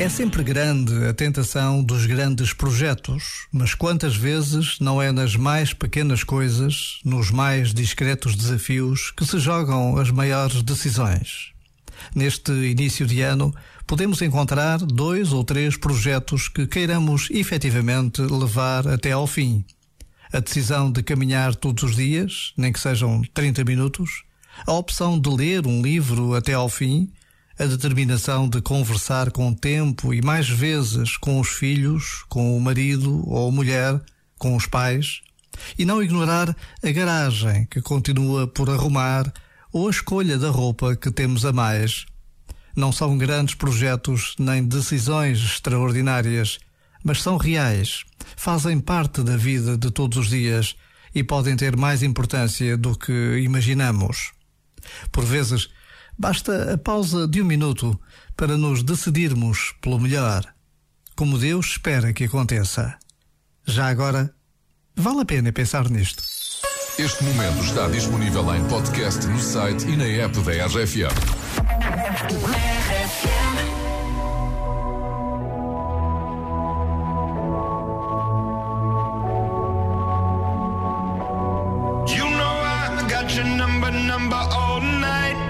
É sempre grande a tentação dos grandes projetos, mas quantas vezes não é nas mais pequenas coisas, nos mais discretos desafios, que se jogam as maiores decisões? Neste início de ano, podemos encontrar dois ou três projetos que queiramos efetivamente levar até ao fim. A decisão de caminhar todos os dias, nem que sejam 30 minutos, a opção de ler um livro até ao fim a determinação de conversar com o tempo e mais vezes com os filhos, com o marido ou mulher, com os pais, e não ignorar a garagem que continua por arrumar ou a escolha da roupa que temos a mais. Não são grandes projetos nem decisões extraordinárias, mas são reais, fazem parte da vida de todos os dias e podem ter mais importância do que imaginamos. Por vezes, Basta a pausa de um minuto para nos decidirmos pelo melhor, como Deus espera que aconteça. Já agora, vale a pena pensar nisto. Este momento está disponível em podcast no site e na app da RFM. You know I got your number, number all night.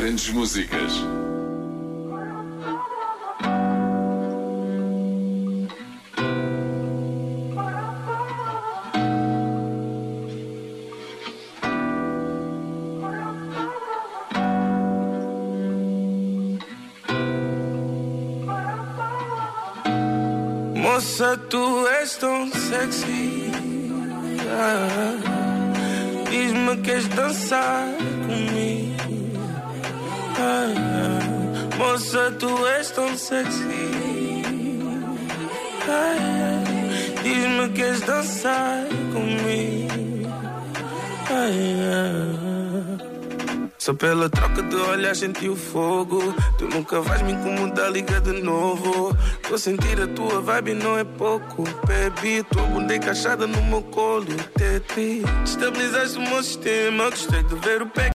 Grandes músicas. Moça, tu és tão sexy. Ah, Diz-me que queres dançar comigo. Moça, tu és tão sexy. Diz-me que queres dançar comigo. Só pela troca de olhar senti o fogo. Tu nunca vais me incomodar, liga de novo. Tô sentir a tua vibe, não é pouco. Baby, tua bunda encaixada no meu colo. Tete, estabilizaste o meu sistema. Gostei de ver o pé.